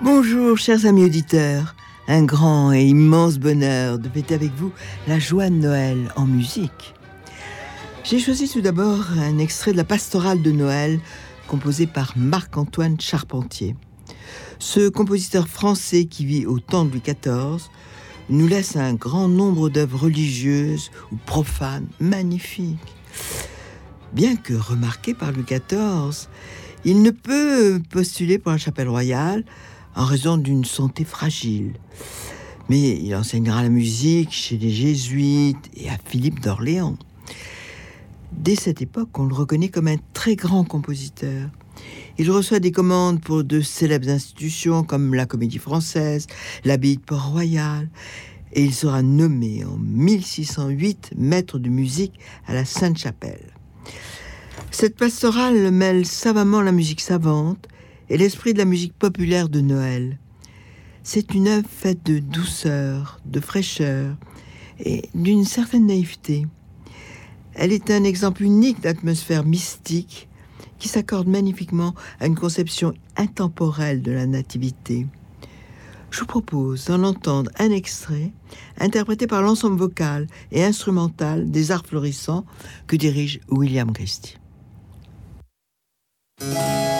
Bonjour chers amis auditeurs, un grand et immense bonheur de fêter avec vous la joie de Noël en musique. J'ai choisi tout d'abord un extrait de la pastorale de Noël composée par Marc-Antoine Charpentier. Ce compositeur français qui vit au temps de Louis XIV nous laisse un grand nombre d'œuvres religieuses ou profanes magnifiques. Bien que remarqué par Louis XIV, il ne peut postuler pour la chapelle royale en raison d'une santé fragile. Mais il enseignera la musique chez les jésuites et à Philippe d'Orléans. Dès cette époque, on le reconnaît comme un très grand compositeur. Il reçoit des commandes pour de célèbres institutions comme la Comédie Française, l'Abbaye de Port-Royal, et il sera nommé en 1608 maître de musique à la Sainte-Chapelle. Cette pastorale mêle savamment la musique savante et l'esprit de la musique populaire de Noël. C'est une œuvre faite de douceur, de fraîcheur et d'une certaine naïveté. Elle est un exemple unique d'atmosphère mystique qui s'accorde magnifiquement à une conception intemporelle de la nativité. Je vous propose d'en entendre un extrait interprété par l'ensemble vocal et instrumental des arts florissants que dirige William Christie. Música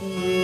Thank.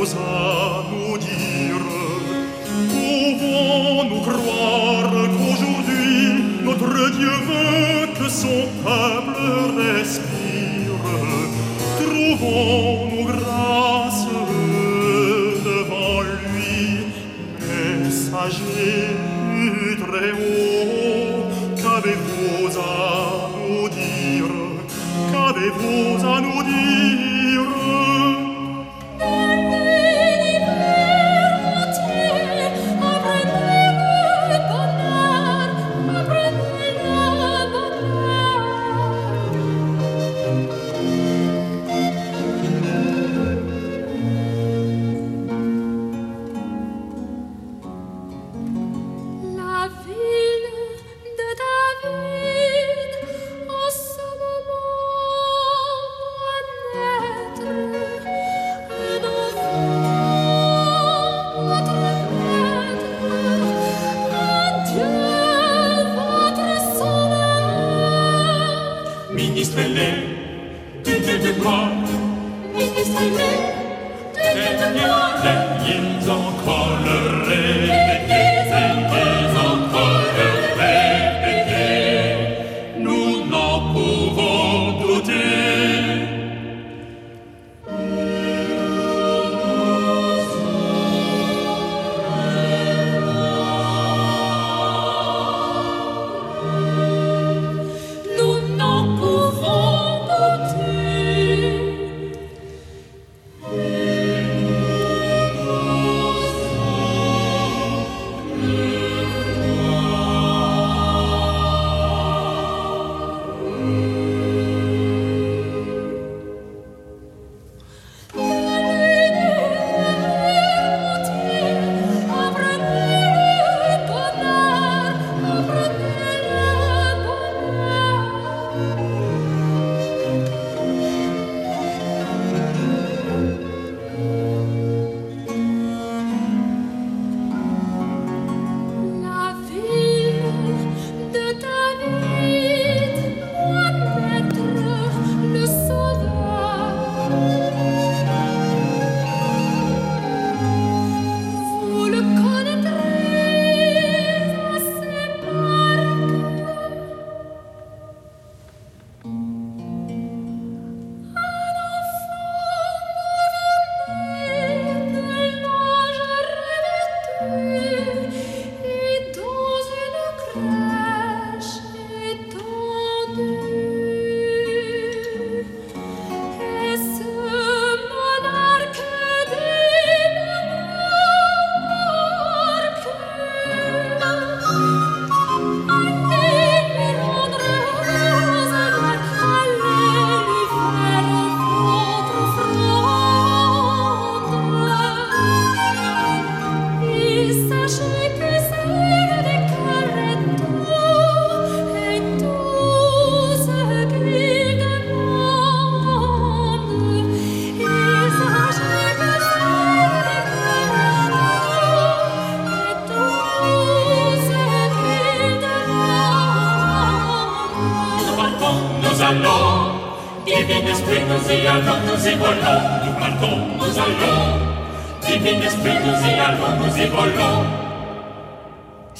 Rosa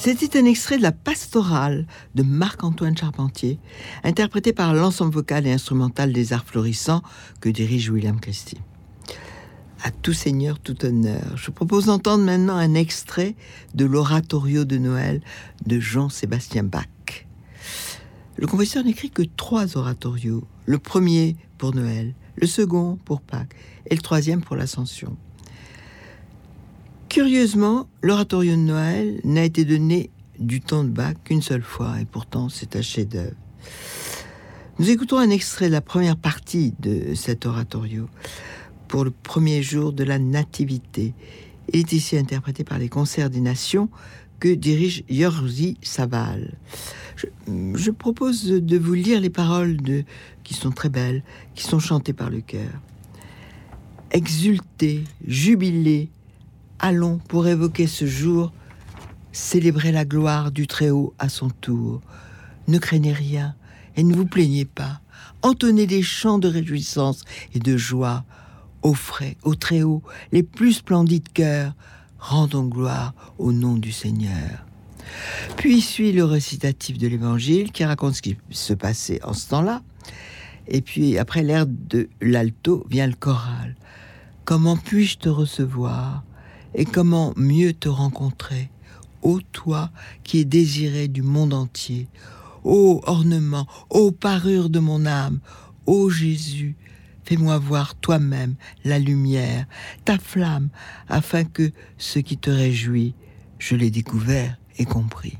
C'était un extrait de la pastorale de Marc-Antoine Charpentier, interprété par l'ensemble vocal et instrumental des arts florissants que dirige William Christie. à tout seigneur, tout honneur. Je propose d'entendre maintenant un extrait de l'oratorio de Noël de Jean-Sébastien Bach. Le compositeur n'écrit que trois oratorios. Le premier pour Noël, le second pour Pâques et le troisième pour l'Ascension. Curieusement, l'oratorio de Noël n'a été donné du temps de Bach qu'une seule fois, et pourtant c'est un chef-d'œuvre. Nous écoutons un extrait de la première partie de cet oratorio pour le premier jour de la Nativité. Il est ici interprété par les Concerts des Nations que dirige Yorzi Saval. Je, propose de vous lire les paroles qui sont très belles, qui sont chantées par le chœur. Exultez, jubilez, allons pour évoquer ce jour, célébrer la gloire du Très-Haut à son tour. Ne craignez rien et ne vous plaignez pas. Entonnez des chants de réjouissance et de joie offrez au Très-Haut les plus splendides cœurs, rendons gloire au nom du Seigneur. Puis suit le récitatif de l'Évangile qui raconte ce qui se passait en ce temps-là. Et puis après l'air de l'alto vient le choral. Comment puis-je te recevoir? Et comment mieux te rencontrer Ô toi qui es désiré du monde entier, ô ornement, ô parure de mon âme, ô Jésus, Fais-moi voir toi-même la lumière, ta flamme, afin que ce qui te réjouit, je l'ai découvert et compris.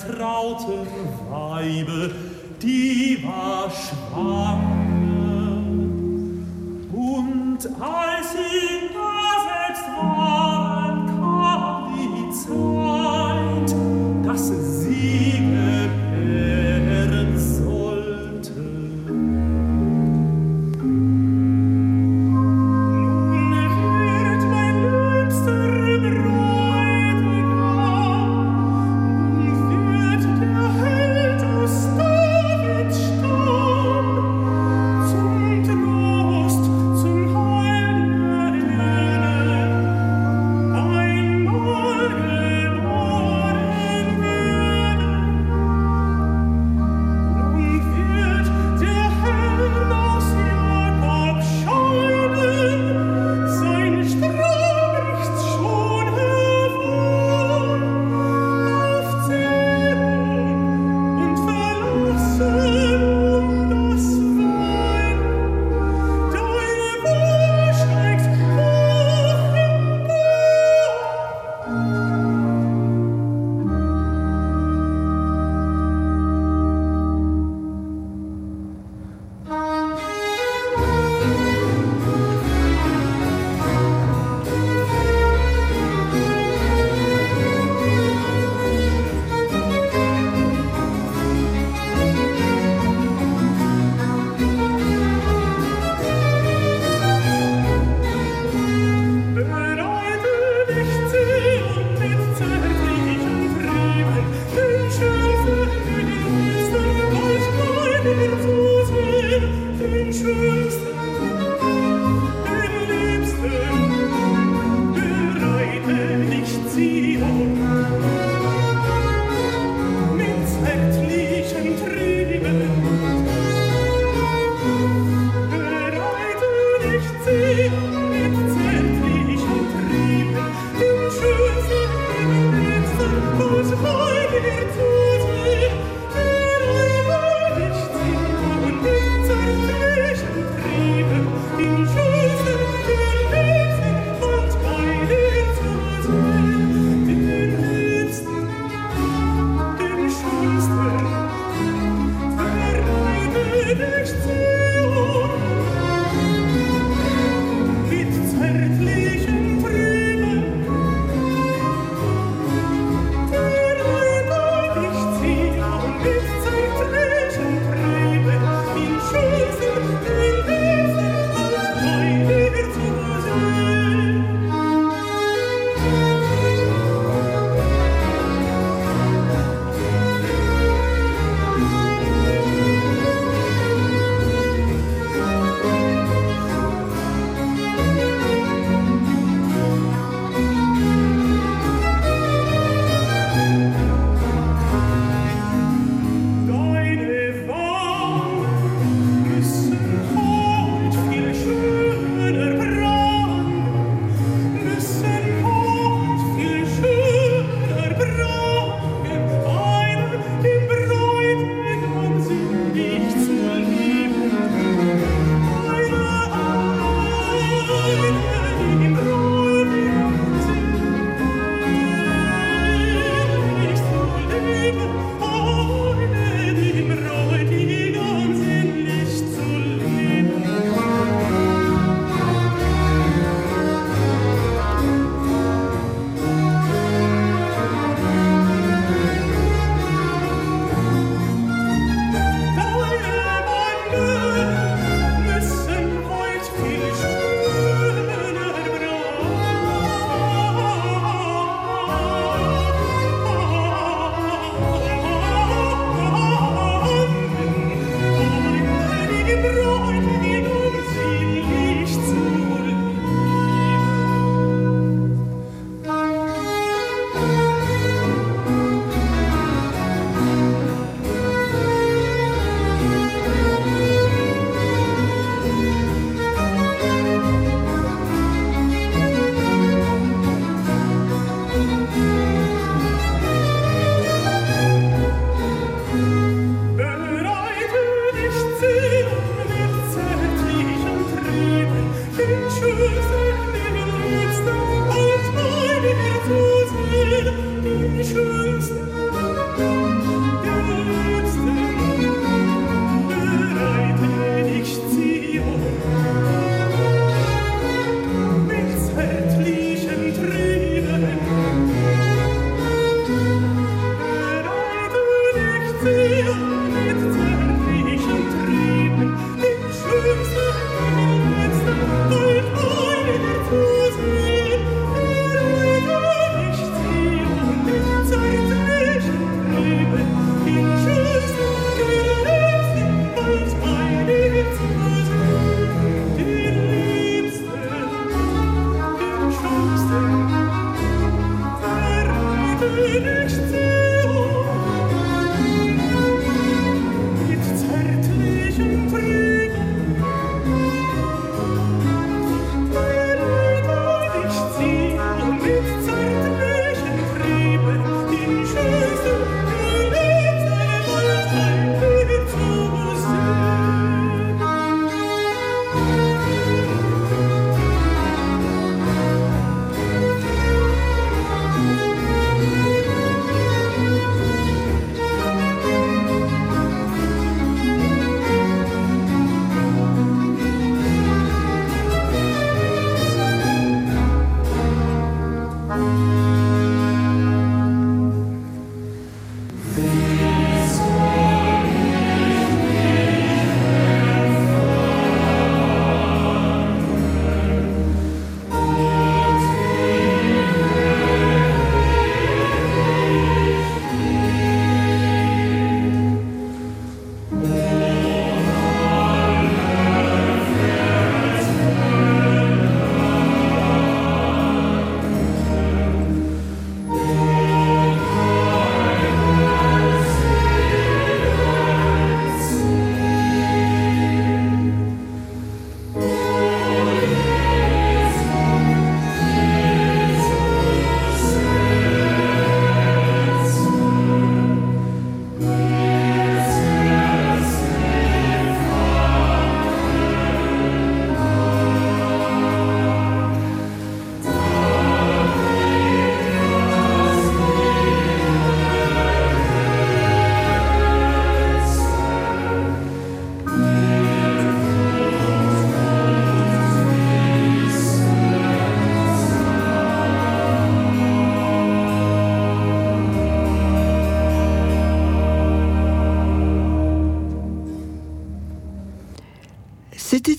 Vertrauten Weibe, die war schwanger. Und als sie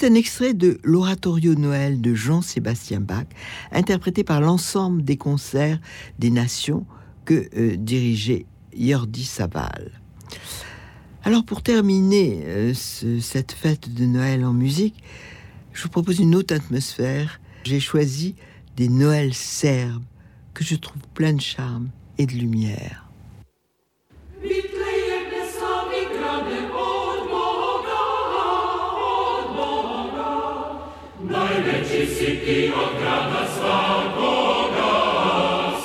un extrait de l'Oratorio Noël de Jean-Sébastien Bach, interprété par l'ensemble des concerts des nations que euh, dirigeait Jordi Saval. Alors pour terminer euh, cette fête de Noël en musique, je vous propose une autre atmosphère. J'ai choisi des Noëls serbes que je trouve plein de charme et de lumière. si ti Boga, svakoga,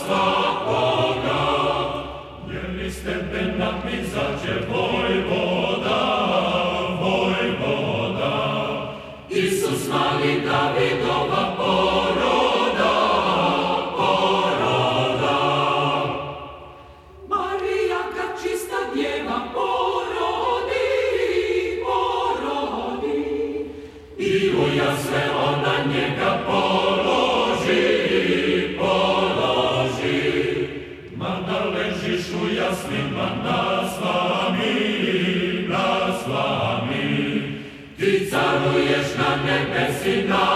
svakoga. Jer iz tebe nam izađe Vojvoda, Vojvoda. Isus mali Davidova, in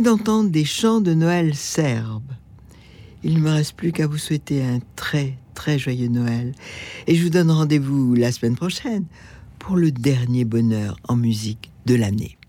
d'entendre des chants de Noël serbes. Il ne me reste plus qu'à vous souhaiter un très très joyeux Noël et je vous donne rendez-vous la semaine prochaine pour le dernier bonheur en musique de l'année.